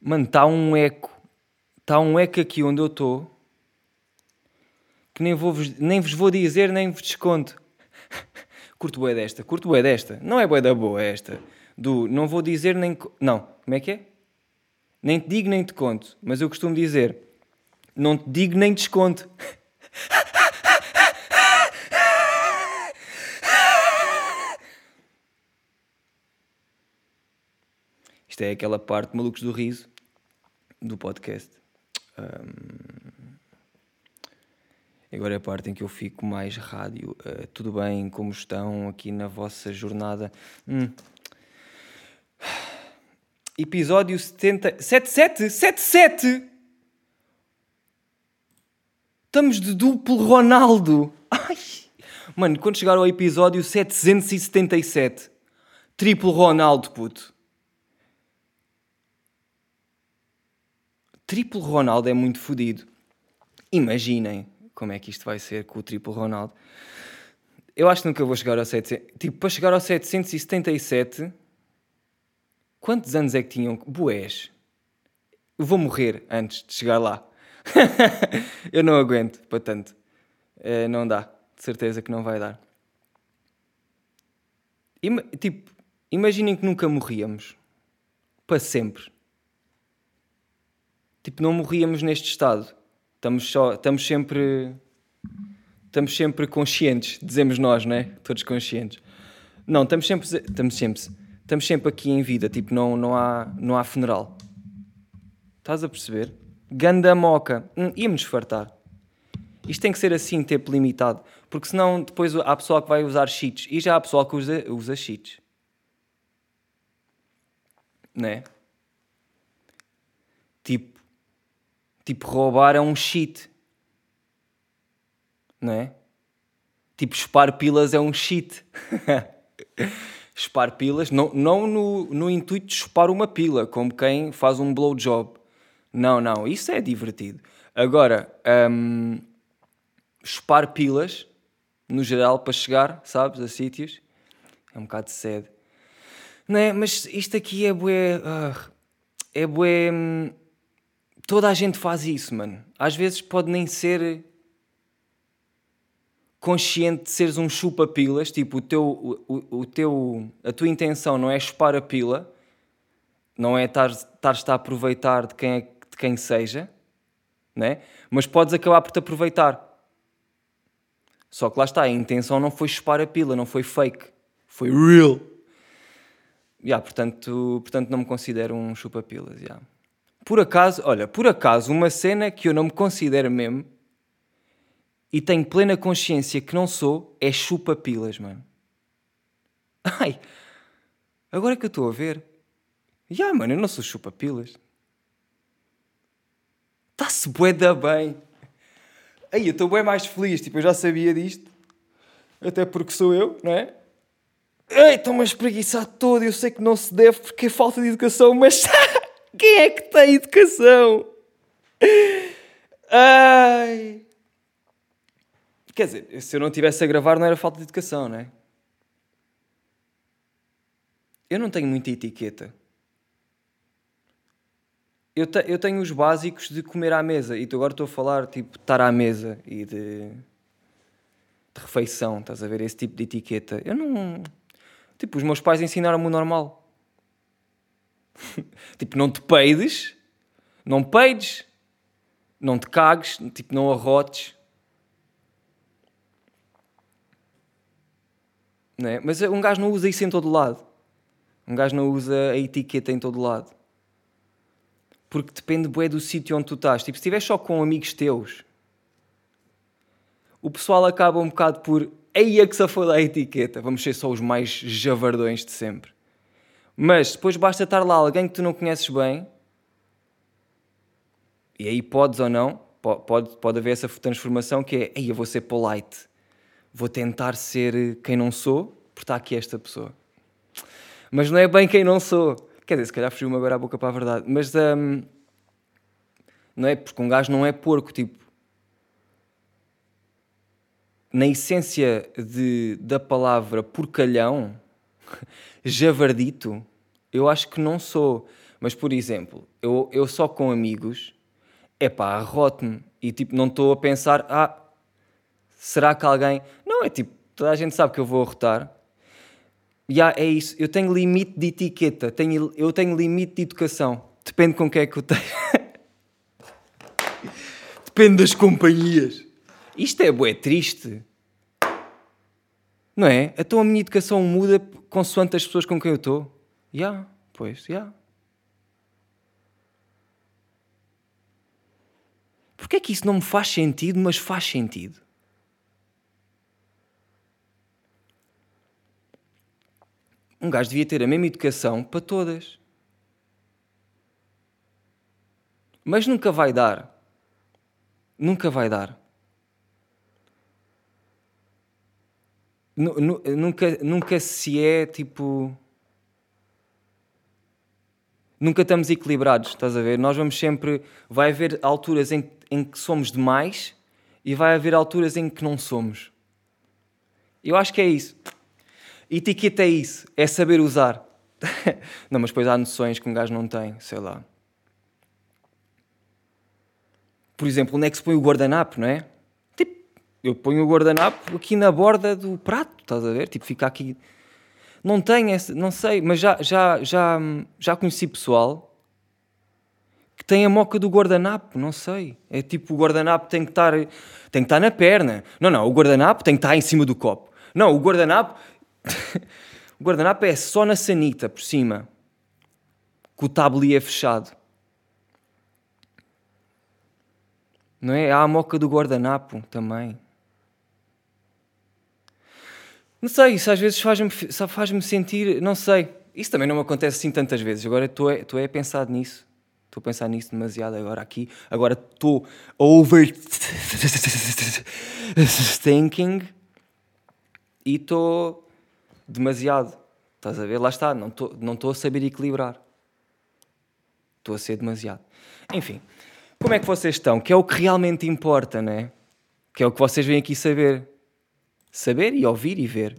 Mano, está um eco. Está um eco aqui onde eu estou. Que nem, vou nem vos vou dizer, nem vos desconto. curto bué desta. Curto bué desta. Não é bué da boa esta. Do não vou dizer nem... Não. Como é que é? Nem te digo nem te conto. Mas eu costumo dizer... Não te digo nem desconto. Isto é aquela parte malucos do riso do podcast. Um, agora é a parte em que eu fico mais rádio. Uh, tudo bem? Como estão aqui na vossa jornada? Hum. Episódio 70. 77? 77! Estamos de duplo Ronaldo! Ai! Mano, quando chegar ao episódio 777, triplo Ronaldo, puto. Triplo Ronaldo é muito fodido. Imaginem como é que isto vai ser com o triplo Ronaldo. Eu acho que nunca vou chegar ao 700. Tipo, para chegar ao 777, quantos anos é que tinham? Boés. Eu vou morrer antes de chegar lá. eu não aguento para tanto. É, não dá. De certeza que não vai dar. Ima tipo, imaginem que nunca morríamos. Para sempre. Tipo, não morríamos neste estado. Estamos, só, estamos sempre. Estamos sempre conscientes, dizemos nós, não é? Todos conscientes. Não, estamos sempre, estamos sempre, estamos sempre aqui em vida, tipo, não, não, há, não há funeral. Estás a perceber? Ganda moca. Hum, íamos fartar. Isto tem que ser assim, tempo limitado. Porque senão depois há pessoal que vai usar cheats. E já há pessoal que usa, usa cheats. Não é? Tipo, Tipo, roubar é um cheat. Não é? Tipo, espar pilas é um cheat. espar pilas, não, não no, no intuito de chupar uma pila, como quem faz um blowjob. Não, não, isso é divertido. Agora, um, espar pilas, no geral, para chegar, sabes, a sítios, é um bocado de sede. Não é? Mas isto aqui é bué... Uh, é bué... Hum, toda a gente faz isso, mano. Às vezes pode nem ser consciente de seres um chupa-pilas, tipo, o teu, o, o, teu, a tua intenção não é chupar a pila, não é estar-te a aproveitar de quem, é, de quem seja, né? mas podes acabar por te aproveitar. Só que lá está, a intenção não foi chupar a pila, não foi fake, foi real. Yeah, portanto, portanto, não me considero um chupa-pilas. Yeah. Por acaso, olha, por acaso, uma cena que eu não me considero mesmo e tenho plena consciência que não sou é chupa-pilas, mano. Ai, agora é que eu estou a ver. Já, yeah, mano, eu não sou chupa-pilas. Está-se bué da bem. Aí, eu estou bem mais feliz, tipo, eu já sabia disto. Até porque sou eu, não é? Ei, estou-me a espreguiçar todo, eu sei que não se deve porque é falta de educação, mas... Quem é que tem educação? Ai. Quer dizer, se eu não tivesse a gravar, não era falta de educação, não é? Eu não tenho muita etiqueta. Eu, te, eu tenho os básicos de comer à mesa. E agora estou a falar, tipo, estar à mesa e de, de refeição. Estás a ver? Esse tipo de etiqueta. Eu não. Tipo, os meus pais ensinaram-me o normal. tipo, não te peides, não peides, não te cagues, tipo, não arrotes. Não é? Mas um gajo não usa isso em todo lado. Um gajo não usa a etiqueta em todo lado. Porque depende bué do sítio onde tu estás. Tipo, se estiveres só com amigos teus, o pessoal acaba um bocado por aí é que se foda a etiqueta. Vamos ser só os mais javardões de sempre. Mas depois basta estar lá alguém que tu não conheces bem, e aí podes ou não, pode, pode haver essa transformação que é, ei, eu vou ser polite, vou tentar ser quem não sou, porque está aqui esta pessoa. Mas não é bem quem não sou. Quer dizer, se calhar fugiu-me agora a boca para a verdade. Mas um, não é? Porque um gajo não é porco, tipo. Na essência de, da palavra porcalhão, javardito, eu acho que não sou. Mas, por exemplo, eu, eu só com amigos, é pá, arroto-me. E tipo, não estou a pensar, ah, será que alguém. Não, é tipo, toda a gente sabe que eu vou arrotar. E ah, é isso, eu tenho limite de etiqueta, tenho, eu tenho limite de educação. Depende com quem é que eu tenho. Depende das companhias. Isto é bué triste. Não é? Então a minha educação muda consoante as pessoas com quem eu estou. Já, yeah, pois, já. Yeah. Porquê é que isso não me faz sentido, mas faz sentido? Um gajo devia ter a mesma educação para todas. Mas nunca vai dar. Nunca vai dar. Nunca, nunca se é tipo. Nunca estamos equilibrados, estás a ver? Nós vamos sempre. Vai haver alturas em, em que somos demais e vai haver alturas em que não somos. Eu acho que é isso. Etiqueta é isso, é saber usar. não, mas depois há noções que um gajo não tem, sei lá. Por exemplo, onde é que se põe o guardanapo, não é? Eu ponho o guardanapo aqui na borda do prato, estás a ver? Tipo, fica aqui. Não tenho esse, não sei, mas já, já, já, já conheci pessoal que tem a moca do guardanapo, não sei. É tipo, o guardanapo tem que estar, tem que estar na perna. Não, não, o guardanapo tem que estar em cima do copo. Não, o guardanapo o guardanapo é só na sanita, por cima. Com o tabuleiro fechado. Não é? Há a moca do guardanapo também. Não sei, isso às vezes faz-me faz sentir. Não sei. Isso também não me acontece assim tantas vezes. Agora estou estou a pensar nisso. Estou a pensar nisso demasiado agora aqui. Agora estou overthinking e estou demasiado. Estás a ver? Lá está, não estou não a saber equilibrar. Estou a ser demasiado. Enfim, como é que vocês estão? Que é o que realmente importa, não é? Que é o que vocês vêm aqui saber. Saber e ouvir e ver.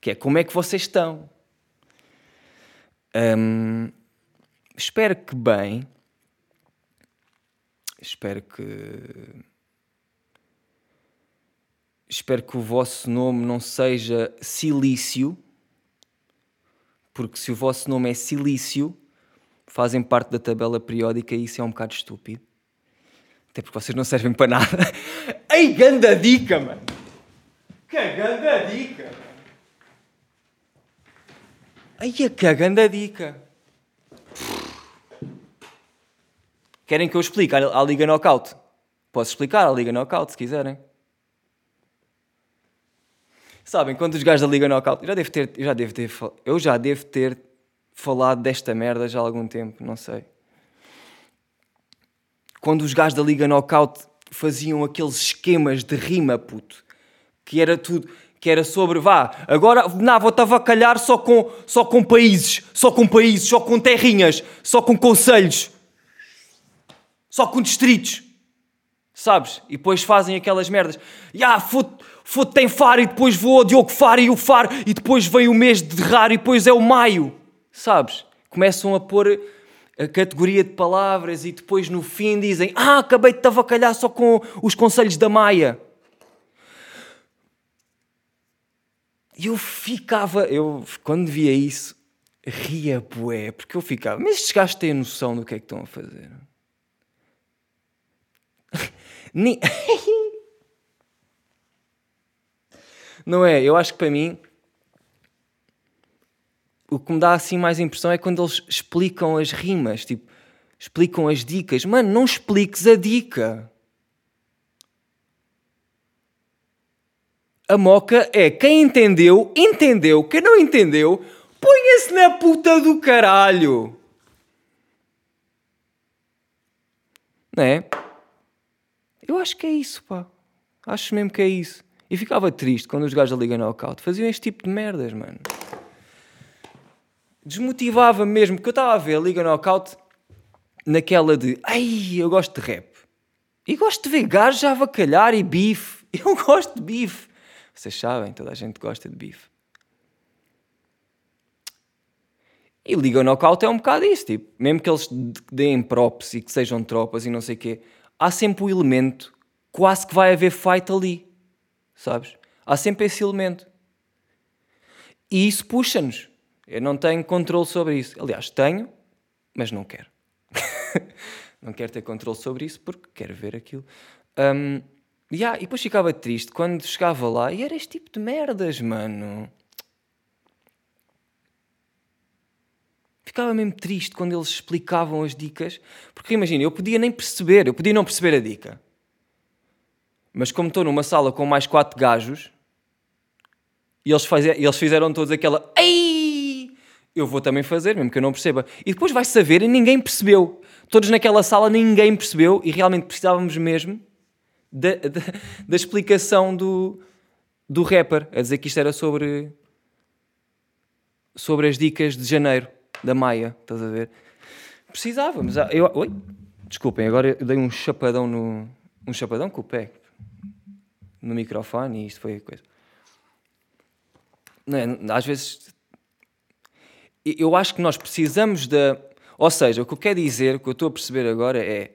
Que é como é que vocês estão. Hum, espero que bem. Espero que Espero que o vosso nome não seja Silício, porque se o vosso nome é Silício, fazem parte da tabela periódica e isso é um bocado estúpido. Até porque vocês não servem para nada. Ei, ganda dica, mano! Que ganda dica! Ai, que ganda dica! Querem que eu explique a Liga Knockout? Posso explicar a Liga Knockout se quiserem. Sabem, quando os gajos da Liga Knockout. Eu já devo ter, já devo ter, eu já devo ter falado desta merda já há algum tempo, não sei. Quando os gajos da Liga Knockout faziam aqueles esquemas de rima, puto, que era tudo, que era sobre, vá, agora, não, vou-te avacalhar só com, só com países, só com países, só com terrinhas, só com conselhos, só com distritos, sabes? E depois fazem aquelas merdas, ya, yeah, Foto tem Faro e depois vou Diogo Faro e o Faro e depois vem o mês de raro e depois é o maio. Sabes? Começam a pôr a categoria de palavras e depois no fim dizem Ah, acabei de te avacalhar só com os conselhos da Maia. Eu ficava, eu quando via isso, ria bué, porque eu ficava, mas estes gajos têm noção do que é que estão a fazer? Nem... Não é? Eu acho que para mim o que me dá assim mais impressão é quando eles explicam as rimas, tipo, explicam as dicas. Mano, não expliques a dica. A moca é quem entendeu, entendeu. Quem não entendeu, ponha-se na puta do caralho. Não é? Eu acho que é isso, pá. Acho mesmo que é isso. E ficava triste quando os gajos da Liga Knockout faziam este tipo de merdas, mano. Desmotivava mesmo, porque eu estava a ver a Liga Knockout naquela de ai, eu gosto de rap. E gosto de ver gajos a avacalhar e bife. Eu gosto de bife. Vocês sabem, toda a gente gosta de bife. E Liga Knockout é um bocado isso, tipo, mesmo que eles deem props e que sejam tropas e não sei o quê, há sempre o elemento, quase que vai haver fight ali, sabes? Há sempre esse elemento. E isso puxa-nos. Eu não tenho controle sobre isso. Aliás, tenho, mas não quero. não quero ter controle sobre isso porque quero ver aquilo. Um, yeah, e depois ficava triste quando chegava lá e era este tipo de merdas, mano. Ficava mesmo triste quando eles explicavam as dicas, porque imagina, eu podia nem perceber, eu podia não perceber a dica. Mas como estou numa sala com mais quatro gajos, e eles, faz, eles fizeram todos aquela Ei! Eu vou também fazer, mesmo que eu não perceba. E depois vai saber e ninguém percebeu. Todos naquela sala ninguém percebeu e realmente precisávamos mesmo da, da, da explicação do, do rapper a dizer que isto era sobre sobre as dicas de janeiro da Maia, estás a ver? Precisávamos. Ah, eu, oi? Desculpem, agora eu dei um chapadão no um chapadão com o pé no microfone e isto foi coisa não é? às vezes eu acho que nós precisamos da. Ou seja, o que eu quero dizer, o que eu estou a perceber agora é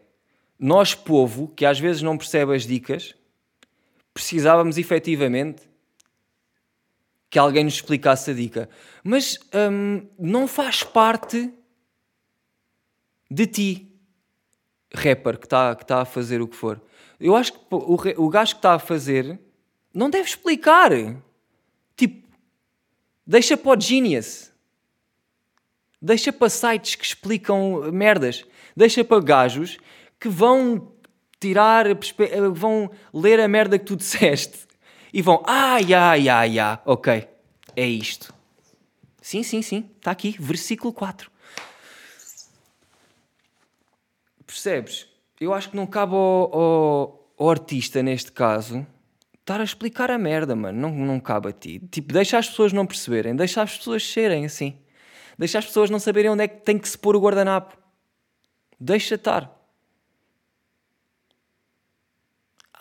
nós, povo, que às vezes não percebe as dicas, precisávamos efetivamente que alguém nos explicasse a dica. Mas hum, não faz parte de ti, rapper, que está que tá a fazer o que for. Eu acho que o, o gajo que está a fazer não deve explicar. Tipo, Deixa para o Genius. Deixa para sites que explicam merdas. Deixa para gajos que vão tirar, vão ler a merda que tu disseste e vão, ai, ai, ai, ai, ok, é isto. Sim, sim, sim, está aqui, versículo 4. Percebes? Eu acho que não cabe ao, ao, ao artista, neste caso, estar a explicar a merda, mano. Não, não cabe a ti. Tipo, deixa as pessoas não perceberem, deixa as pessoas serem assim. Deixa as pessoas não saberem onde é que tem que se pôr o guardanapo. Deixa estar.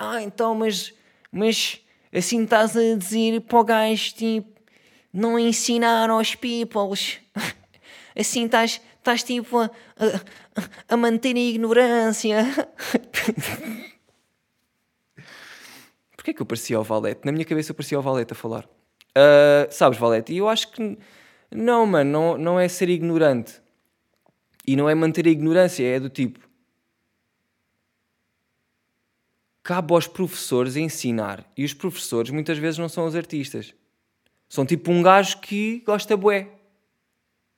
Ah, então, mas, mas assim estás a dizer para o gajo, tipo, não ensinar aos peoples. Assim estás, estás tipo a, a, a manter a ignorância. Porquê que eu parecia o Valete? Na minha cabeça eu parecia o Valete a falar. Uh, sabes, Valete? E eu acho que não, mano, não, não é ser ignorante. E não é manter a ignorância, é do tipo. Cabe aos professores ensinar. E os professores muitas vezes não são os artistas. São tipo um gajo que gosta bué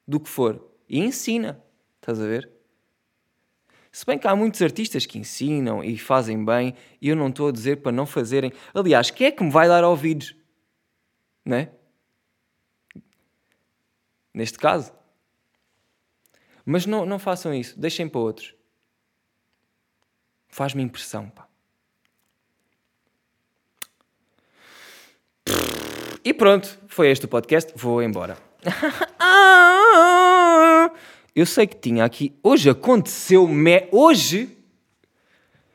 do que for. E ensina. Estás a ver? Se bem que há muitos artistas que ensinam e fazem bem, e eu não estou a dizer para não fazerem. Aliás, quem é que me vai dar ouvidos? Né? Neste caso. Mas não, não façam isso, deixem para outros. Faz-me impressão, pá. E pronto, foi este o podcast. Vou embora. Eu sei que tinha aqui. Hoje aconteceu. Me... Hoje.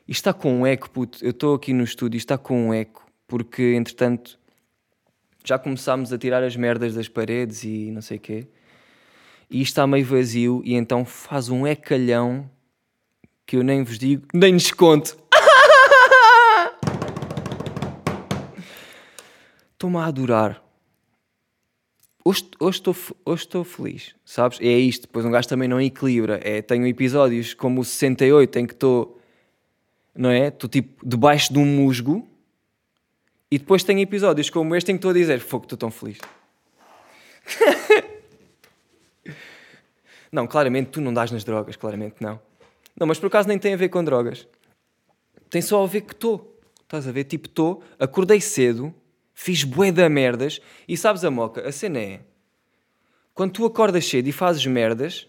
Isto está com um eco, puto. Eu estou aqui no estúdio e está com um eco. Porque, entretanto, já começámos a tirar as merdas das paredes e não sei o quê. E isto está meio vazio e então faz um ecalhão que eu nem vos digo, nem lhes conto. Estou-me a adorar hoje, estou, hoje estou feliz, sabes? É isto, depois um gajo também não equilibra. É, tenho episódios como o 68 em que estou, não é? Estou tipo debaixo de um musgo e depois tenho episódios como este em que estou a dizer: Fogo, estou tão feliz. não, claramente tu não dás nas drogas, claramente não. Não, mas por acaso nem tem a ver com drogas. Tem só a ver que estou. Estás a ver? Tipo, estou, acordei cedo, fiz bué da merdas. E sabes a moca? A cena é... Quando tu acordas cedo e fazes merdas...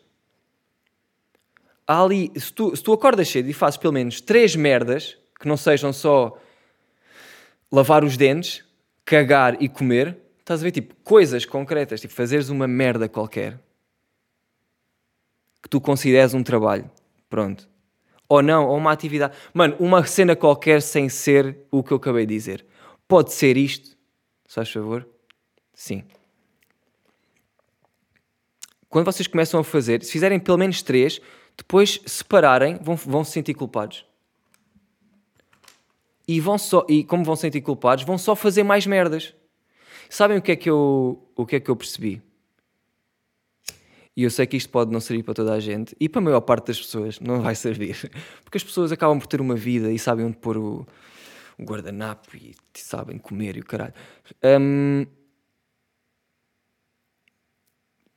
ali... Se tu, se tu acordas cedo e fazes pelo menos três merdas, que não sejam só lavar os dentes, cagar e comer, estás a ver, tipo, coisas concretas, tipo, fazeres uma merda qualquer, que tu consideres um trabalho, pronto. Ou não, ou uma atividade. Mano, uma cena qualquer sem ser o que eu acabei de dizer. Pode ser isto, se faz favor? Sim. quando vocês começam a fazer, se fizerem pelo menos três, depois separarem, vão, vão se sentir culpados. E, vão só, e como vão se sentir culpados, vão só fazer mais merdas. Sabem o que é que eu, o que é que eu percebi? E eu sei que isto pode não servir para toda a gente e para a maior parte das pessoas não vai servir. Porque as pessoas acabam por ter uma vida e sabem onde pôr o, o guardanapo e sabem comer e o caralho. Um,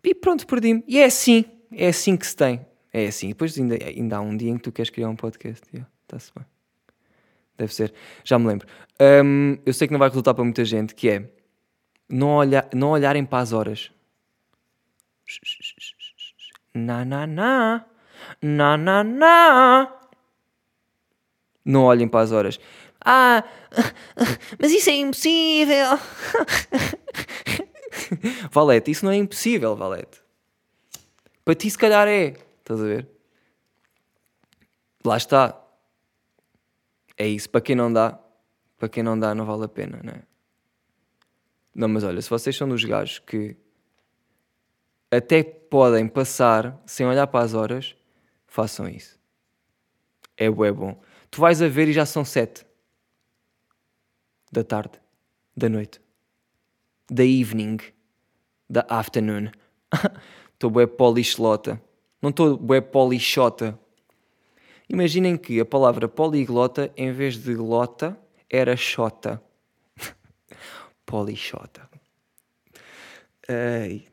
e pronto, perdi-me. E é assim, é assim que se tem. É assim. Depois ainda, ainda há um dia em que tu queres criar um podcast. Está-se bem. Deve ser. Já me lembro. Um, eu sei que não vai resultar para muita gente, que é não, olhar, não olharem para as horas. Na, na, na. Na, na, na. Não olhem para as horas. Ah, mas isso é impossível. Valete, isso não é impossível, Valete. Para ti, se calhar é. Estás a ver? Lá está. É isso. Para quem não dá, para quem não dá, não vale a pena, não é? Não, mas olha, se vocês são dos gajos que até podem passar sem olhar para as horas, façam isso. É bom. Tu vais a ver e já são sete da tarde, da noite, da evening, da afternoon. Estou bué polixlota. Não estou bué polichota. Imaginem que a palavra poliglota, em vez de lota, era xota. Polichota. Ei,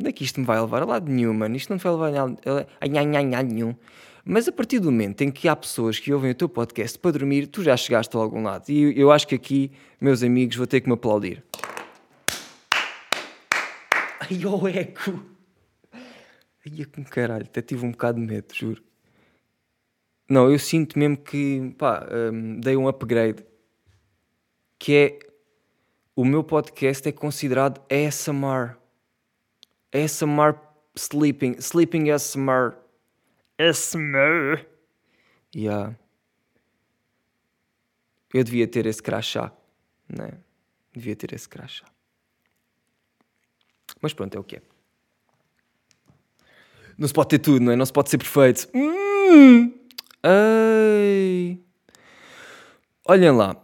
Onde é que isto me vai levar? A lado nenhum, mano. Isto não te vai levar a nenhum. Mas a partir do momento em que há pessoas que ouvem o teu podcast para dormir, tu já chegaste a algum lado. E eu acho que aqui, meus amigos, vou ter que me aplaudir. Ai, o oh, eco! Ai, com caralho, até tive um bocado de medo, juro. Não, eu sinto mesmo que, pá, um, dei um upgrade. Que é, o meu podcast é considerado ASMR. ASMR sleeping, sleeping ASMR. ASMR. Yeah. Eu devia ter esse crachá, né? Devia ter esse crachá. Mas pronto, é o que é. Não se pode ter tudo, não é? Não se pode ser perfeito. Hum. Ei. Olhem lá.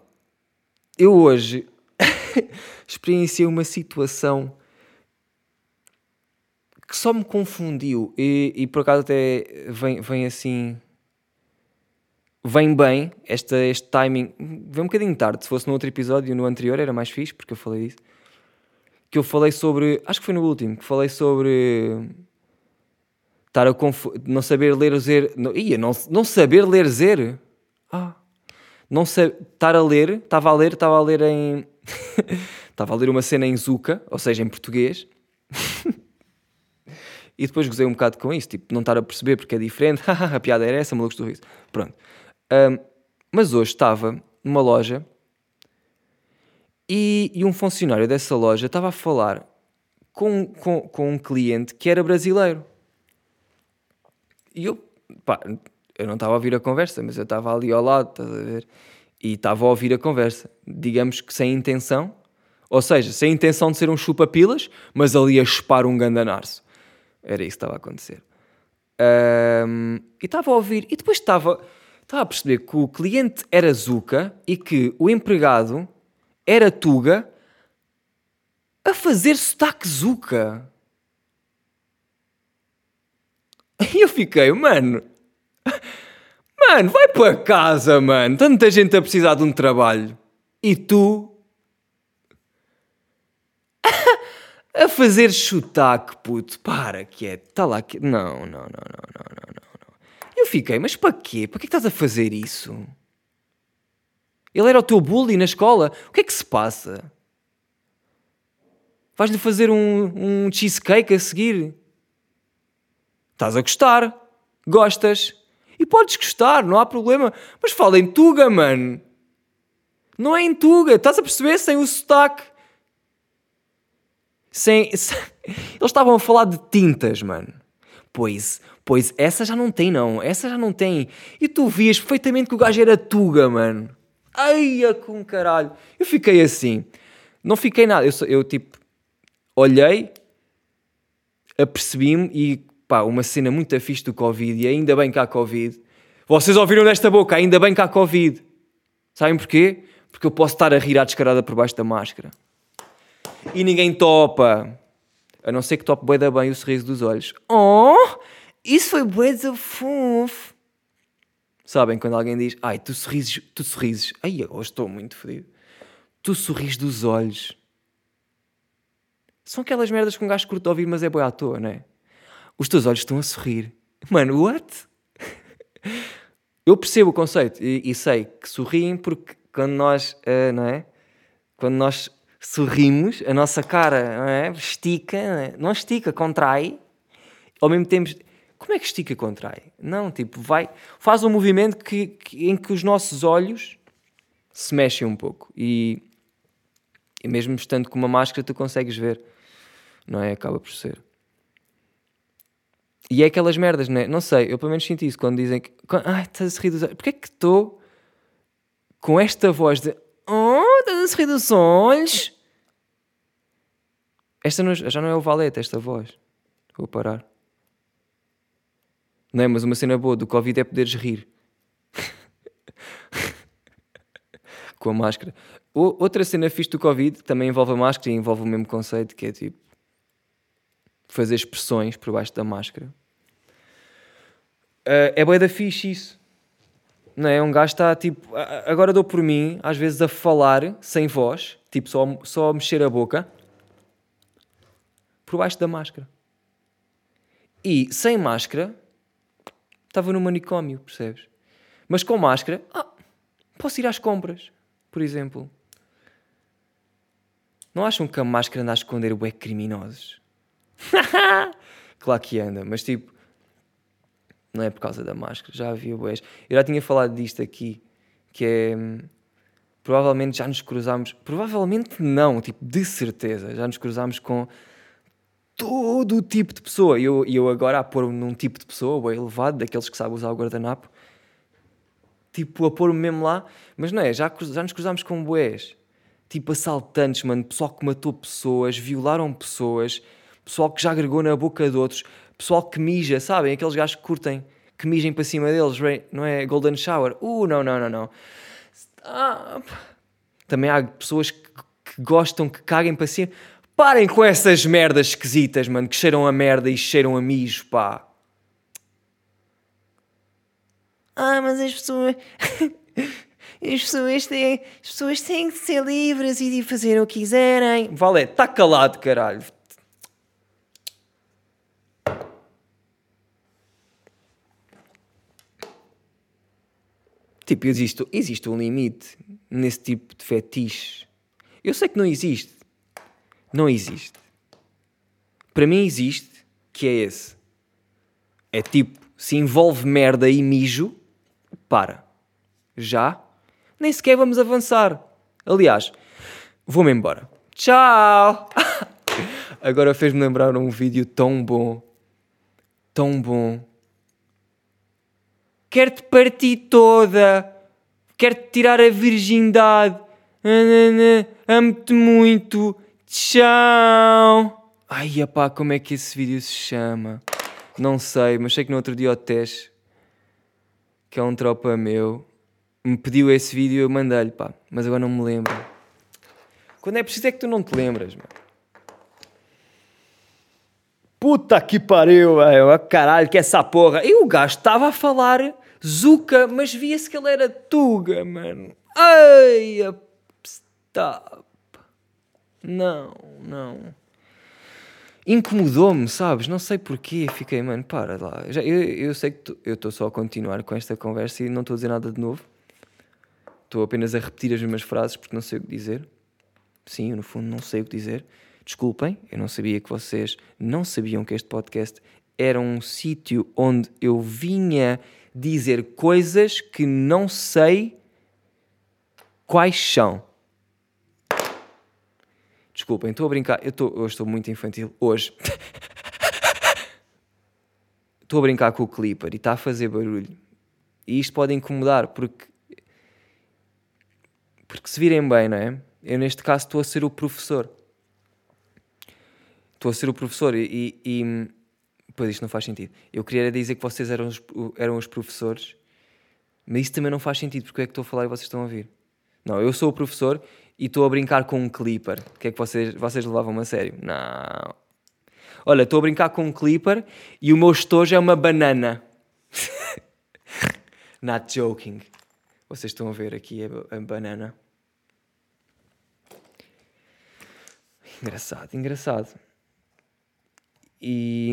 Eu hoje experienciei uma situação que só me confundiu e, e por acaso até vem, vem assim vem bem este, este timing. Vem um bocadinho tarde, se fosse no outro episódio no anterior era mais fixe porque eu falei isso que eu falei sobre, acho que foi no último que falei sobre estar a não saber ler o zer não, ia, não, não saber ler zer. Ah, não estar a ler, estava a ler, estava a ler em estava a ler uma cena em Zuka, ou seja, em português E depois gozei um bocado com isso, tipo, não estar a perceber porque é diferente. a piada era essa, malucos do riso. Pronto. Um, mas hoje estava numa loja e, e, um funcionário dessa loja estava a falar com, com, com um cliente que era brasileiro. E eu, pá, eu não estava a ouvir a conversa, mas eu estava ali ao lado, estás a ver? E estava a ouvir a conversa. Digamos que sem intenção, ou seja, sem intenção de ser um chupa-pilas, mas ali a chupar um gandanarço. Era isso que estava a acontecer. Um, e estava a ouvir, e depois estava, estava a perceber que o cliente era Zuka e que o empregado era Tuga a fazer sotaque Zuka. E eu fiquei, mano, mano, vai para casa, mano. Tanta gente a precisar de um trabalho. E tu a fazer chutaque, puto. Para, que é. Está lá que. Não, não, não, não, não, não, não. Eu fiquei, mas para quê? Para que estás a fazer isso? Ele era o teu bully na escola? O que é que se passa? Vais-lhe fazer um, um cheesecake a seguir? Estás a gostar? Gostas? E podes gostar, não há problema. Mas fala em Tuga, mano. Não é em Tuga. Estás a perceber? Sem o sotaque sem. Eles estavam a falar de tintas, mano. Pois, pois essa já não tem, não. Essa já não tem. E tu vias perfeitamente que o gajo era Tuga, mano. Aia com caralho. Eu fiquei assim. Não fiquei nada. Eu, eu tipo, olhei, apercebi-me e pá, uma cena muito fixe do Covid, e ainda bem que há Covid. Vocês ouviram desta boca, ainda bem que há Covid. Sabem porquê? Porque eu posso estar a rir à descarada por baixo da máscara. E ninguém topa. A não ser que tope bué da bem o sorriso dos olhos. Oh, isso foi bué da fofo. Sabem, quando alguém diz, ai, tu sorrises, tu sorrises. Ai, hoje estou muito fodido. Tu sorris dos olhos. São aquelas merdas que um gajo curto ouvir, mas é boa à toa, não é? Os teus olhos estão a sorrir. Mano, what? Eu percebo o conceito e, e sei que sorriem porque quando nós, uh, não é? Quando nós sorrimos, a nossa cara não é? estica, não, é? não estica, contrai, ao mesmo tempo. Como é que estica contrai? Não, tipo, vai, faz um movimento que, que, em que os nossos olhos se mexem um pouco e, e mesmo estando com uma máscara tu consegues ver, não é? Acaba por ser. E é aquelas merdas, não é? Não sei, eu pelo menos sinto isso quando dizem que. Ai, estás a rir dos olhos. Porquê é que estou com esta voz de. Oh, estás a rir dos olhos? Esta não, já não é o valete, esta voz. Vou parar. Não é? Mas uma cena boa do Covid é poderes rir. com a máscara. O, outra cena fixe do Covid também envolve a máscara e envolve o mesmo conceito, que é tipo fazer expressões por baixo da máscara. Uh, é boa da fixe isso. Não é? Um gajo está tipo. Agora dou por mim, às vezes, a falar sem voz, tipo só, só mexer a boca, por baixo da máscara. E sem máscara, estava no manicômio, percebes? Mas com máscara, ah, posso ir às compras, por exemplo. Não acham que a máscara anda a esconder o criminosos? claro que anda, mas tipo, não é por causa da máscara, já havia boés. Eu já tinha falado disto aqui, que é. Provavelmente já nos cruzámos, provavelmente não, tipo, de certeza, já nos cruzámos com todo o tipo de pessoa. E eu, eu agora a pôr-me num tipo de pessoa, bem elevado, daqueles que sabem usar o guardanapo, tipo, a pôr-me mesmo lá, mas não é, já, já nos cruzámos com boés, tipo assaltantes, mano, pessoal que matou pessoas, violaram pessoas, pessoal que já agregou na boca de outros, pessoal que mija, sabem? Aqueles gajos que curtem, que mijem para cima deles, não é? Golden Shower. Uh, não, não, não, não. Stop. Também há pessoas que, que gostam que caguem para cima. Parem com essas merdas esquisitas, mano, que cheiram a merda e cheiram a mijo, pá. Ah, mas as pessoas. as pessoas têm, as pessoas têm que ser livres e de fazer o que quiserem. Vale, está calado, caralho. Tipo, existe, existe um limite nesse tipo de fetiche. Eu sei que não existe. Não existe. Para mim existe, que é esse. É tipo, se envolve merda e mijo, para. Já? Nem sequer vamos avançar. Aliás, vou-me embora. Tchau! Agora fez-me lembrar um vídeo tão bom. Tão bom quero-te partir toda, quero-te tirar a virgindade, amo-te muito, tchau. Ai, apá, como é que esse vídeo se chama? Não sei, mas sei que no outro dia o Tesh, que é um tropa meu, me pediu esse vídeo e eu mandei-lhe, pá, mas agora não me lembro. Quando é preciso é que tu não te lembras, mano. Puta que pariu, velho. Caralho, que essa porra. E o gajo estava a falar Zuka, mas via-se que ele era Tuga, mano. Ai, stop. Não, não. Incomodou-me, sabes? Não sei porquê. Fiquei, mano, para lá. Já, eu, eu sei que tu, eu estou só a continuar com esta conversa e não estou a dizer nada de novo. Estou apenas a repetir as mesmas frases porque não sei o que dizer. Sim, eu no fundo não sei o que dizer. Desculpem, eu não sabia que vocês não sabiam que este podcast era um sítio onde eu vinha dizer coisas que não sei quais são. Desculpem, estou a brincar. Eu, estou, eu estou muito infantil hoje. estou a brincar com o Clipper e está a fazer barulho. E isto pode incomodar porque. Porque se virem bem, não é? Eu neste caso estou a ser o professor. estou a ser o professor e, e. Pois isto não faz sentido. Eu queria dizer que vocês eram os, eram os professores, mas isso também não faz sentido, porque é que estou a falar e vocês estão a ouvir. Não, eu sou o professor e estou a brincar com um clipper. O que é que vocês, vocês levavam a sério? Não. Olha, estou a brincar com um clipper e o meu estojo é uma banana. Not joking. Vocês estão a ver aqui a, a banana. Engraçado, engraçado. E,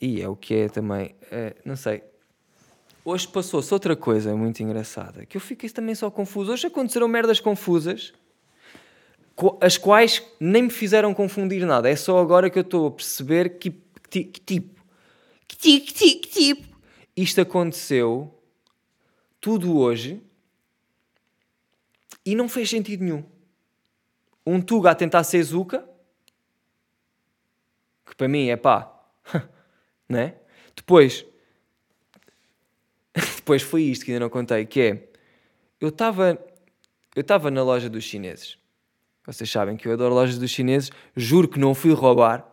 e é o que é também. É, não sei. Hoje passou-se outra coisa muito engraçada que eu fiquei também só confuso. Hoje aconteceram merdas confusas as quais nem me fizeram confundir nada. É só agora que eu estou a perceber que, que, que tipo. Que, que, que tipo. Isto aconteceu tudo hoje e não fez sentido nenhum. Um Tuga a tentar ser Zuka, que para mim é pá, né? Depois, depois foi isto que ainda não contei, que é, eu estava eu estava na loja dos chineses. Vocês sabem que eu adoro lojas dos chineses, juro que não fui roubar.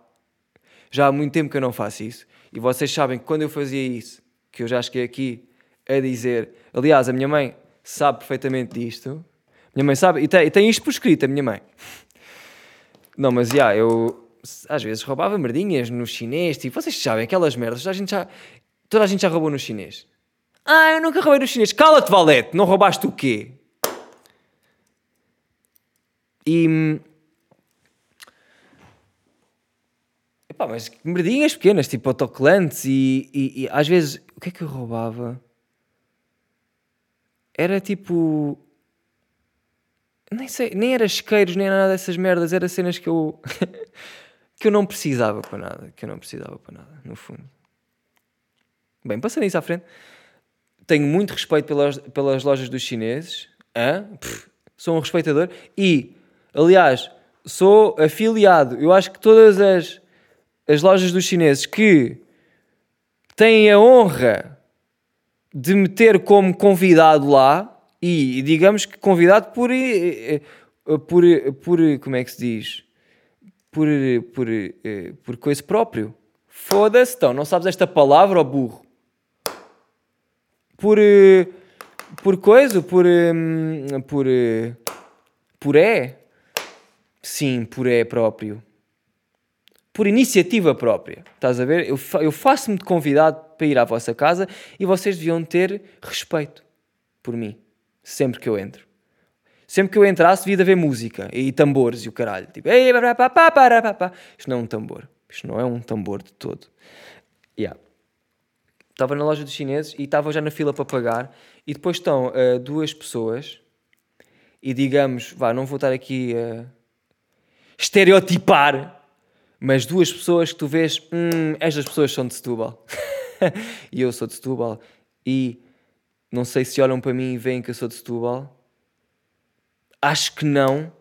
Já há muito tempo que eu não faço isso. E vocês sabem que quando eu fazia isso, que eu já cheguei aqui a dizer, aliás, a minha mãe sabe perfeitamente disto, minha mãe sabe, e tem, e tem isto por escrito, a minha mãe. Não, mas já, yeah, eu às vezes roubava merdinhas no chinês, tipo, vocês sabem, aquelas merdas, a gente já, toda a gente já roubou no chinês. Ah, eu nunca roubei no chinês. Cala-te, Valete, não roubaste o quê? E. Epá, mas merdinhas pequenas, tipo autocolantes e, e, e às vezes. O que é que eu roubava? Era tipo nem sei, nem era isqueiros, nem era nada dessas merdas, era cenas que eu que eu não precisava para nada, que eu não precisava para nada, no fundo. Bem, passando isso à frente, tenho muito respeito pelas, pelas lojas dos chineses, Pff, sou um respeitador e, aliás, sou afiliado. Eu acho que todas as, as lojas dos chineses que têm a honra de me ter como convidado lá, e digamos que convidado por, eh, eh, por, por como é que se diz? Por, por, eh, por coisa próprio. Foda-se, então, não sabes esta palavra, ó burro? Por, por coisa, por, por, por é? Sim, por é próprio. Por iniciativa própria. Estás a ver? Eu, eu faço-me de convidado para ir à vossa casa e vocês deviam ter respeito por mim sempre que eu entro. Sempre que eu entrasse, devia de haver música e tambores e o caralho. Tipo, isto não é um tambor. Isto não é um tambor de todo. Yeah. Estava na loja dos chineses e estava já na fila para pagar. E depois estão uh, duas pessoas. E digamos, vá, não vou estar aqui a estereotipar, mas duas pessoas que tu vês, hum, estas pessoas são de Setúbal. e eu sou de Setúbal. E não sei se olham para mim e veem que eu sou de Setúbal. Acho que não.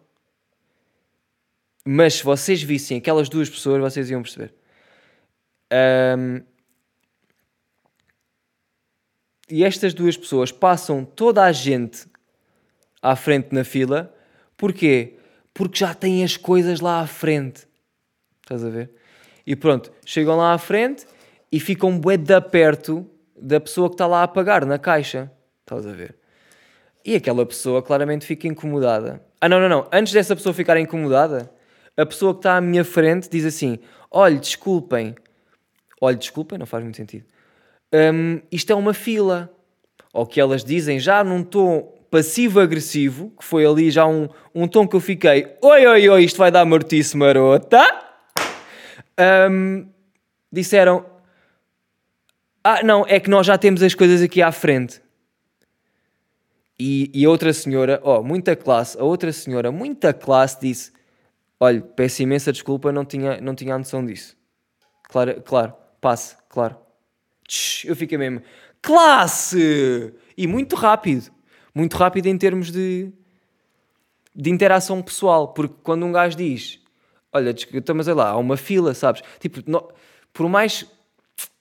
Mas se vocês vissem aquelas duas pessoas, vocês iam perceber. Um, e estas duas pessoas passam toda a gente à frente na fila. Porquê? Porque já têm as coisas lá à frente. Estás a ver? E pronto, chegam lá à frente e ficam bué da perto da pessoa que está lá a pagar na caixa. Estás a ver? E aquela pessoa claramente fica incomodada. Ah, não, não, não. Antes dessa pessoa ficar incomodada, a pessoa que está à minha frente diz assim: Olhe, desculpem. Olhe, desculpem, não faz muito sentido. Um, isto é uma fila. Ou que elas dizem já num tom passivo-agressivo, que foi ali já um, um tom que eu fiquei: Oi, oi, oi, isto vai dar mortice marota. Um, disseram: ah, não, é que nós já temos as coisas aqui à frente. E, e a outra senhora, ó, oh, muita classe, a outra senhora, muita classe, disse: Olha, peço imensa desculpa, não tinha, não tinha a noção disso. Claro, claro, passe, claro. Tch, eu fiquei mesmo, classe! E muito rápido, muito rápido em termos de, de interação pessoal, porque quando um gajo diz: Olha, olha lá, há uma fila, sabes? Tipo, por mais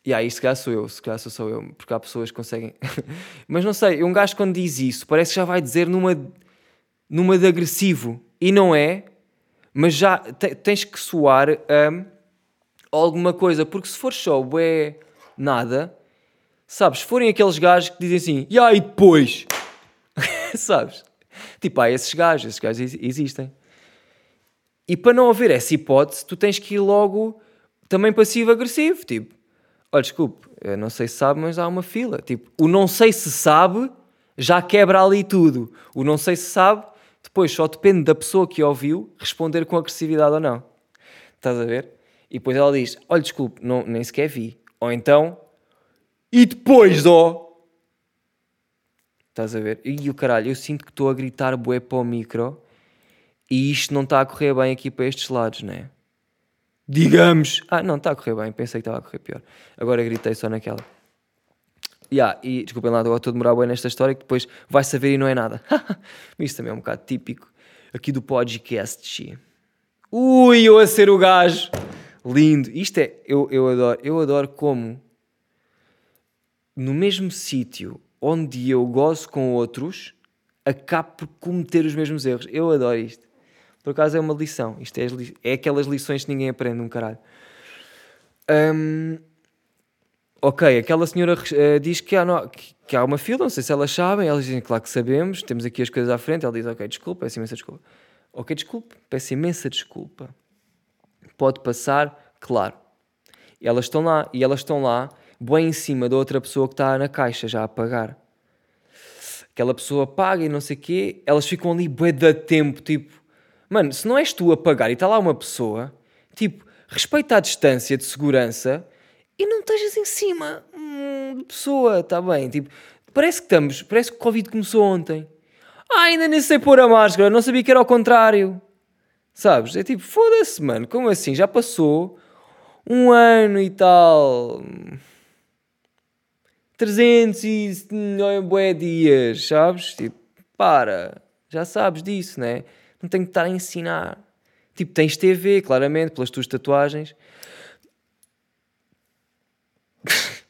e aí, se calhar sou eu, se calhar sou só eu, porque há pessoas que conseguem. Mas não sei, um gajo quando diz isso, parece que já vai dizer numa, numa de agressivo. E não é, mas já te, tens que soar a alguma coisa, porque se for só bué nada, sabes, se forem aqueles gajos que dizem assim, e aí depois, sabes? Tipo, há esses gajos, esses gajos existem. E para não haver essa hipótese, tu tens que ir logo também passivo-agressivo. Tipo, olha, desculpe, não sei se sabe, mas há uma fila. Tipo, o não sei se sabe já quebra ali tudo. O não sei se sabe, depois só depende da pessoa que ouviu responder com agressividade ou não. Estás a ver? E depois ela diz: Olha, desculpe, não, nem sequer vi. Ou então, e depois, ó. Estás a ver? E o caralho, eu sinto que estou a gritar bué para o micro e isto não está a correr bem aqui para estes lados, né? Digamos. Ah, não, está a correr bem. Pensei que estava a correr pior. Agora gritei só naquela. Yeah, e desculpem lá, agora estou a demorar bem nesta história que depois vai saber e não é nada. Isto também é um bocado típico aqui do podcast. Ui, eu a ser o gajo. Lindo. Isto é, eu, eu adoro. Eu adoro como no mesmo sítio onde eu gozo com outros, acabo por cometer os mesmos erros. Eu adoro isto. Por acaso é uma lição. Isto é, é aquelas lições que ninguém aprende, um caralho. Um, ok, aquela senhora uh, diz que há, no, que, que, há uma fila, não sei se elas sabem. Elas dizem, claro que sabemos, temos aqui as coisas à frente. Ela diz, ok, desculpa, peço imensa desculpa. Ok, desculpe, peço imensa desculpa. Pode passar, claro. E elas estão lá, e elas estão lá, bem em cima da outra pessoa que está na caixa já a pagar. Aquela pessoa paga e não sei o quê, elas ficam ali bué de tempo, tipo Mano, se não és tu a pagar e está lá uma pessoa, tipo, respeita a distância de segurança e não estejas em cima hum, de pessoa, está bem? Tipo, parece que estamos, parece que o Covid começou ontem. Ah, ainda nem sei pôr a máscara, não sabia que era ao contrário. Sabes? É tipo, foda-se, mano, como assim? Já passou um ano e tal. 300 e bué dias, sabes? Tipo, para, já sabes disso, né? não tenho que estar a ensinar. Tipo, tens TV, claramente, pelas tuas tatuagens.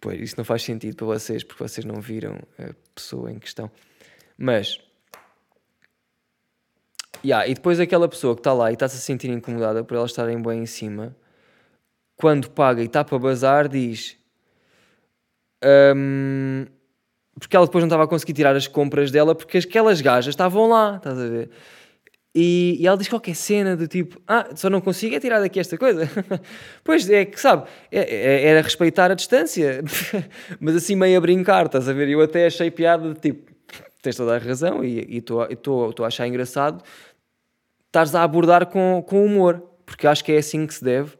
pois, isso não faz sentido para vocês, porque vocês não viram a pessoa em questão. Mas. Yeah, e depois aquela pessoa que está lá e está-se a sentir incomodada por elas estarem bem em cima, quando paga e está para bazar, diz. Um, porque ela depois não estava a conseguir tirar as compras dela porque aquelas gajas estavam lá, estás a ver? E, e ela diz qualquer cena do tipo, ah, só não consigo é tirar daqui esta coisa. pois é que, sabe, é, é, era respeitar a distância, mas assim meio a brincar, estás a ver? Eu até achei piada de tipo, tens toda a razão e estou a achar engraçado estás a abordar com, com humor, porque acho que é assim que se deve.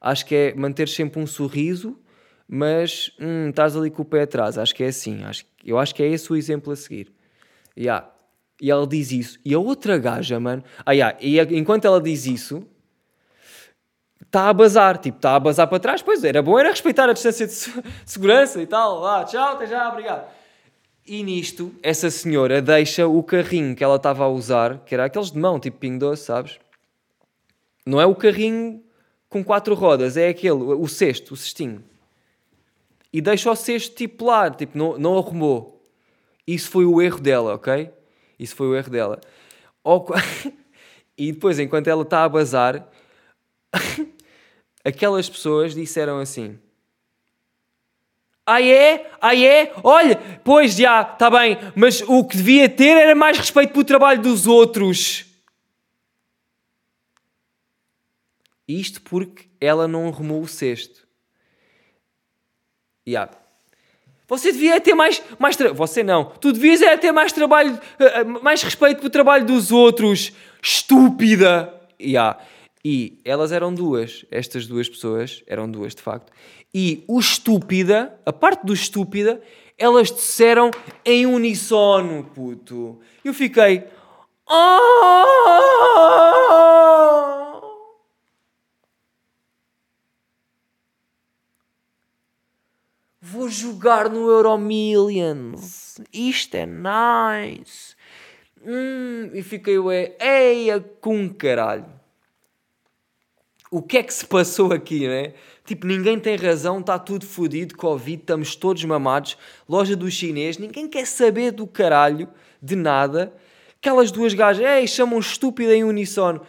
Acho que é manter sempre um sorriso mas hum, estás ali com o pé atrás. Acho que é assim. Acho, eu acho que é esse o exemplo a seguir. Yeah. E ela diz isso. E a outra gaja, mano. Ah, yeah. E enquanto ela diz isso, está a bazar. Tipo, está a bazar para trás. Pois era bom, era respeitar a distância de segurança e tal. Ah, tchau, até já, obrigado. E nisto, essa senhora deixa o carrinho que ela estava a usar, que era aqueles de mão, tipo Ping Doce, sabes? Não é o carrinho com quatro rodas, é aquele, o cesto, o cestinho e deixa o cesto tipo lá, tipo, não, não arrumou. Isso foi o erro dela, ok? Isso foi o erro dela. e depois, enquanto ela está a bazar, aquelas pessoas disseram assim: Ah é? Ah é? Olha, pois já, está bem, mas o que devia ter era mais respeito pelo trabalho dos outros. Isto porque ela não arrumou o cesto. Yeah. Você devia ter mais, mais tra... Você não. Tu devias é ter mais trabalho, eh, eh, mais respeito pelo trabalho dos outros. Estúpida. Yeah. E elas eram duas. Estas duas pessoas eram duas, de facto. E o estúpida, a parte do estúpida, elas disseram em unissono, puto. Eu fiquei. Oh! Vou jogar no Euro Millions. Isto é nice. Hum, e fiquei, ué, eia com caralho. O que é que se passou aqui, né? Tipo, ninguém tem razão, está tudo fodido, Covid, estamos todos mamados, loja do chinês, ninguém quer saber do caralho, de nada. Aquelas duas gajas, ei, chamam estúpida em unissono.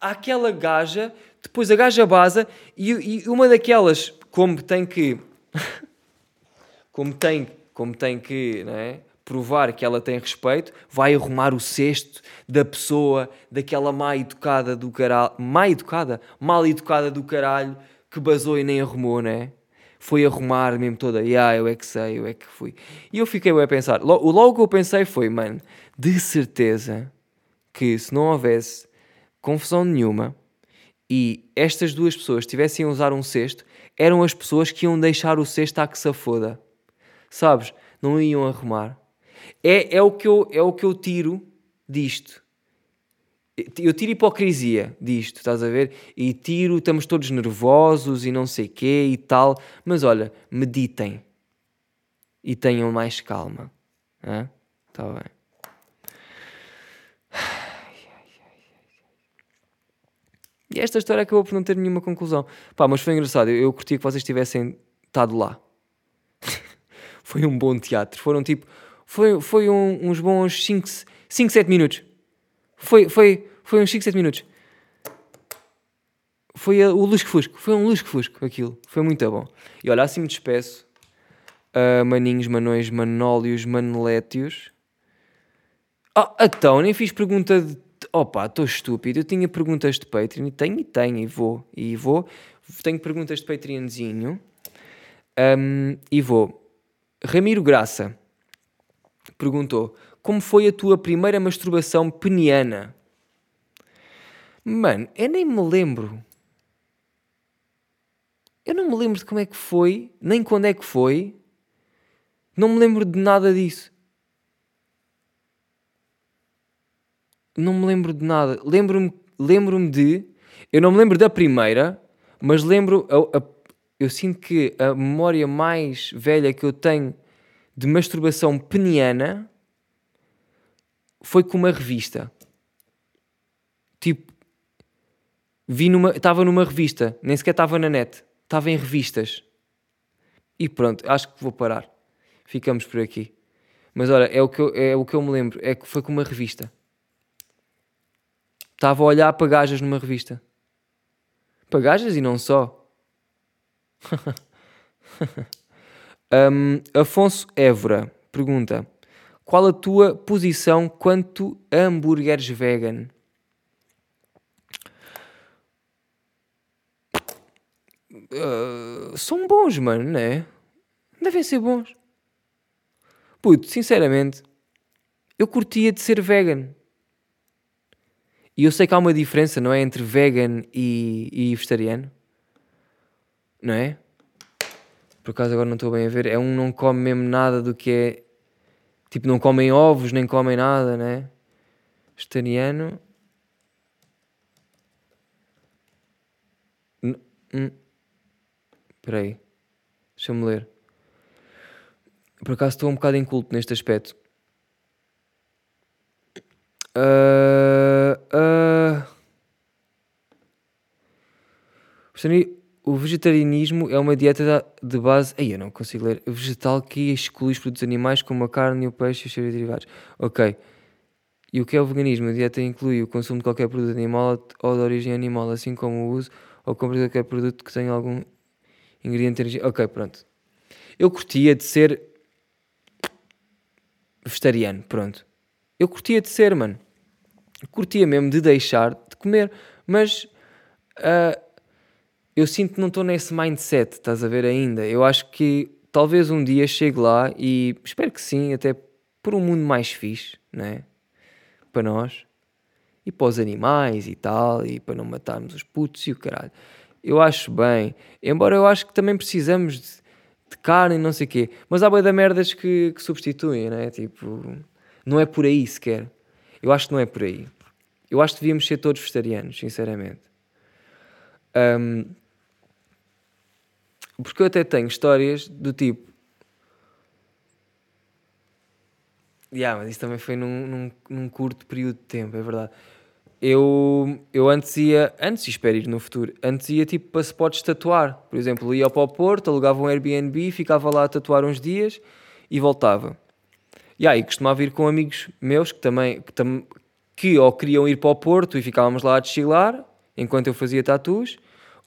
Aquela gaja Depois a gaja baza e, e uma daquelas, como tem que. como tem, como tem que, não é? provar que ela tem respeito, vai arrumar o cesto da pessoa, daquela má educada do caralho, má educada, mal educada do caralho, que basou e nem arrumou, né? Foi arrumar mesmo toda, e ah, eu é que sei, eu é que fui. E eu fiquei a pensar, logo, logo que eu pensei foi, mano, de certeza que se não houvesse confusão nenhuma e estas duas pessoas tivessem a usar um cesto, eram as pessoas que iam deixar o cesto à que se foda. Sabes? Não iam arrumar é, é, o que eu, é o que eu tiro disto. Eu tiro hipocrisia disto, estás a ver? E tiro, estamos todos nervosos e não sei quê e tal. Mas olha, meditem. E tenham mais calma. Está bem. E esta história acabou por não ter nenhuma conclusão. Pá, mas foi engraçado. Eu, eu curti que vocês tivessem estado lá. Foi um bom teatro. Foram tipo foi, foi um, uns bons 5, 7 minutos. Foi, foi, foi uns 5, 7 minutos. Foi o lusco-fusco. Foi um lusco-fusco aquilo. Foi muito bom. E olha, assim me despeço. Uh, maninhos, manões, manólios, manelétios. Ah, então, nem fiz pergunta de... Opa, estou estúpido. Eu tinha perguntas de Patreon e tenho e tenho e vou. E vou. Tenho perguntas de Patreonzinho. Um, e vou. Ramiro Graça perguntou: Como foi a tua primeira masturbação peniana? Mano, eu nem me lembro. Eu não me lembro de como é que foi, nem quando é que foi. Não me lembro de nada disso. Não me lembro de nada. Lembro-me lembro de. Eu não me lembro da primeira, mas lembro. A, a, eu sinto que a memória mais velha que eu tenho de masturbação peniana foi com uma revista. Tipo, vi numa. Estava numa revista, nem sequer estava na net, estava em revistas. E pronto, acho que vou parar. Ficamos por aqui. Mas olha, é o que eu, é o que eu me lembro, é que foi com uma revista. Estava a olhar para gajas numa revista. Para gajas e não só. Um, Afonso Évora pergunta: Qual a tua posição quanto a hambúrgueres vegan? Uh, são bons, mano, não é? Devem ser bons. Puto, sinceramente, eu curtia de ser vegan. E eu sei que há uma diferença, não é? Entre vegan e, e vegetariano. Não é? por acaso agora não estou bem a ver, é um não come mesmo nada do que é. Tipo, não comem ovos, nem comem nada, né? Vegetariano. Espera aí. Deixa-me ler. Por acaso estou um bocado inculto neste aspecto. Uh, uh... O vegetarianismo é uma dieta de base. Aí eu não consigo ler. Vegetal que exclui os produtos animais como a carne, o peixe e os seus derivados. Ok. E o que é o veganismo? A dieta inclui o consumo de qualquer produto animal ou de origem animal, assim como o uso ou compra de qualquer produto que tenha algum ingrediente. Ok, pronto. Eu curtia de ser vegetariano, pronto. Eu curtia de ser, mano. Curtia mesmo de deixar de comer, mas. Uh, eu sinto que não estou nesse mindset, estás a ver ainda. Eu acho que talvez um dia chegue lá e espero que sim, até por um mundo mais fixe, né? Para nós e para os animais e tal, e para não matarmos os putos e o caralho. Eu acho bem, embora eu acho que também precisamos de, de carne e não sei o quê, mas há boi da merdas que, que substituem, né? Tipo, não é por aí sequer. Eu acho que não é por aí. Eu acho que devíamos ser todos vegetarianos, sinceramente. Um, porque eu até tenho histórias do tipo. Yeah, mas isso também foi num, num, num curto período de tempo, é verdade. Eu, eu antes ia, antes e espero ir no futuro, antes ia tipo para spots tatuar. Por exemplo, ia para o Porto, alugava um Airbnb, ficava lá a tatuar uns dias e voltava. E aí costumava ir com amigos meus que também que, tam, que ou queriam ir para o Porto e ficávamos lá a deschilar enquanto eu fazia tatus,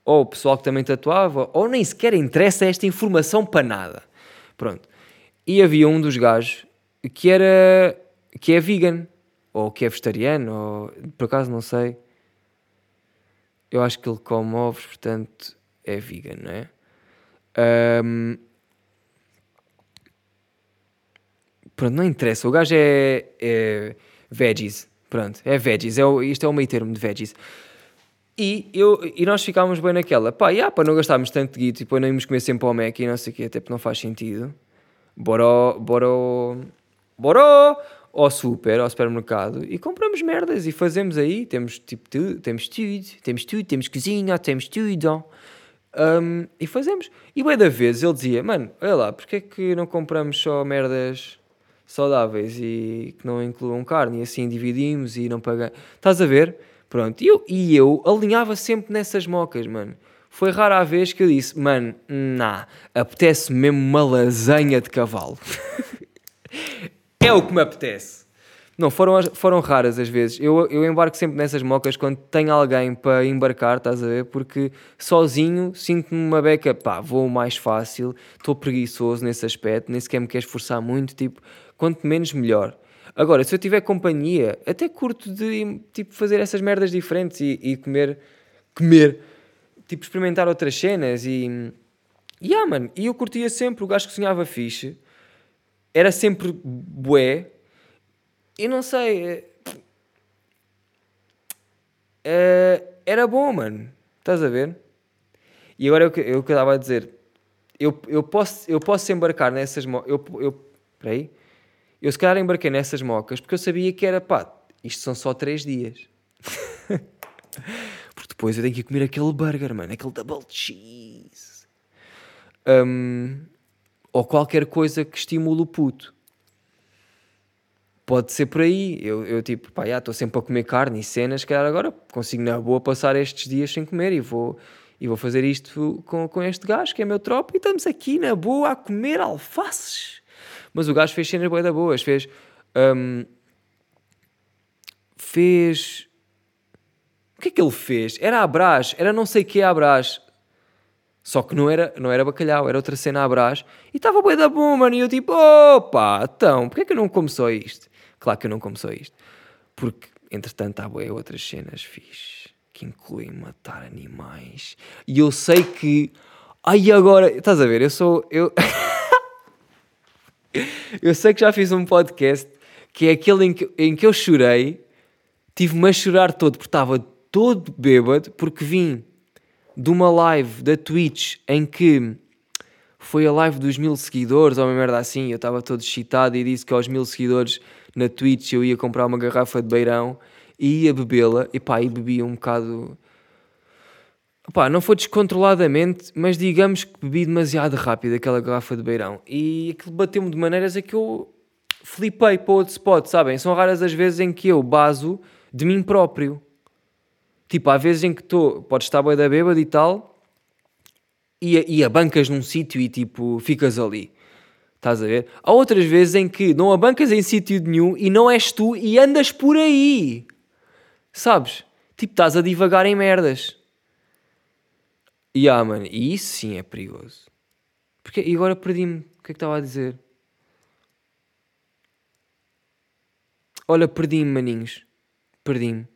ou o pessoal que também tatuava, ou nem sequer interessa esta informação para nada. Pronto. E havia um dos gajos que era que é vegan, ou que é vegetariano, ou por acaso não sei. Eu acho que ele come ovos, portanto é vegan, não é? Um, pronto, não interessa. O gajo é, é veggies. Pronto, é veggies. É isto é o meio termo de veggies. E, eu, e nós ficámos bem naquela, pá, yeah, para não gastarmos tanto guito e depois não íamos comer sempre ao Mac e não sei o quê, até porque não faz sentido. Bora, bora, bora ao super, ao supermercado e compramos merdas e fazemos aí, temos tipo tudo, temos tudo, temos tudo, temos cozinha, temos tudo. Um, e fazemos. E bem da vez ele dizia, mano, olha lá, porque é que não compramos só merdas saudáveis e que não incluam carne e assim dividimos e não pagamos. Estás a ver? Pronto, e eu, e eu alinhava sempre nessas mocas, mano. Foi rara a vez que eu disse, mano, nah, apetece mesmo uma lasanha de cavalo. é o que me apetece. Não, foram, foram raras as vezes. Eu, eu embarco sempre nessas mocas quando tenho alguém para embarcar, estás a ver? Porque sozinho sinto-me uma beca, pá, vou mais fácil, estou preguiçoso nesse aspecto, nem sequer me quero esforçar muito, tipo, quanto menos melhor. Agora, se eu tiver companhia, até curto de tipo, fazer essas merdas diferentes e, e comer, comer, tipo, experimentar outras cenas e. E ah, mano, e eu curtia sempre, o gajo que sonhava fixe, era sempre bué, e não sei, é, era bom, mano, estás a ver? E agora eu, eu que estava a dizer, eu, eu, posso, eu posso embarcar nessas. Eu, eu, peraí, eu se calhar embarquei nessas mocas porque eu sabia que era pá, isto são só 3 dias. porque depois eu tenho que comer aquele burger, mano, aquele double cheese. Um, ou qualquer coisa que estimule o puto. Pode ser por aí. Eu, eu tipo, pá, estou sempre a comer carne e cenas, calhar agora consigo na boa passar estes dias sem comer e vou, e vou fazer isto com, com este gajo que é meu tropa e estamos aqui na boa a comer alfaces. Mas o gajo fez cenas boas da boas. Fez. Um, fez. O que é que ele fez? Era Brás, era não sei que Brás. Só que não era, não era bacalhau, era outra cena Brás. E estava bem da bom, mano. E eu tipo, opa, então, porquê é que eu não como só isto? Claro que eu não como só isto. Porque, entretanto, há bem outras cenas fixe. Que incluem matar animais. E eu sei que... Ai, agora... Estás a ver? Eu sou... Eu... Eu sei que já fiz um podcast que é aquele em que, em que eu chorei, tive-me a chorar todo, porque estava todo bêbado, porque vim de uma live da Twitch em que foi a live dos mil seguidores, ou uma merda assim, eu estava todo excitado e disse que aos mil seguidores na Twitch eu ia comprar uma garrafa de beirão e ia bebê-la, e pá, e bebi um bocado Pá, não foi descontroladamente, mas digamos que bebi demasiado rápido aquela garrafa de beirão. E aquilo bateu-me de maneiras a que eu flipei para outro spot, sabem? São raras as vezes em que eu baso de mim próprio. Tipo, há vezes em que estou, podes estar bem da bêbada e tal, e, e abancas num sítio e tipo, ficas ali. Estás a ver? Há outras vezes em que não abancas em sítio nenhum e não és tu e andas por aí. Sabes? Tipo, estás a divagar em merdas. E ah, mano, e isso sim é perigoso. Porque, e agora perdi-me. O que é que estava a dizer? Olha, perdi-me, maninhos. Perdi-me. O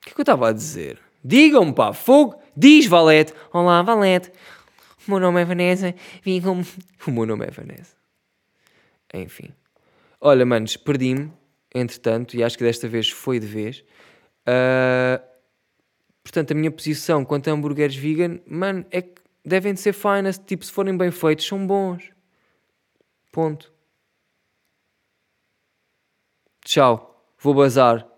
que é que eu estava a dizer? Digam-me, pá, fogo. Diz, Valete. Olá, Valete. O meu nome é Vanessa. Vim com... O meu nome é Vanessa. Enfim. Olha, manos, perdi-me. Entretanto, e acho que desta vez foi de vez. Uh, Portanto, a minha posição quanto a hambúrgueres vegan, mano, é que devem de ser fine, tipo, se forem bem feitos, são bons. Ponto. Tchau. Vou bazar.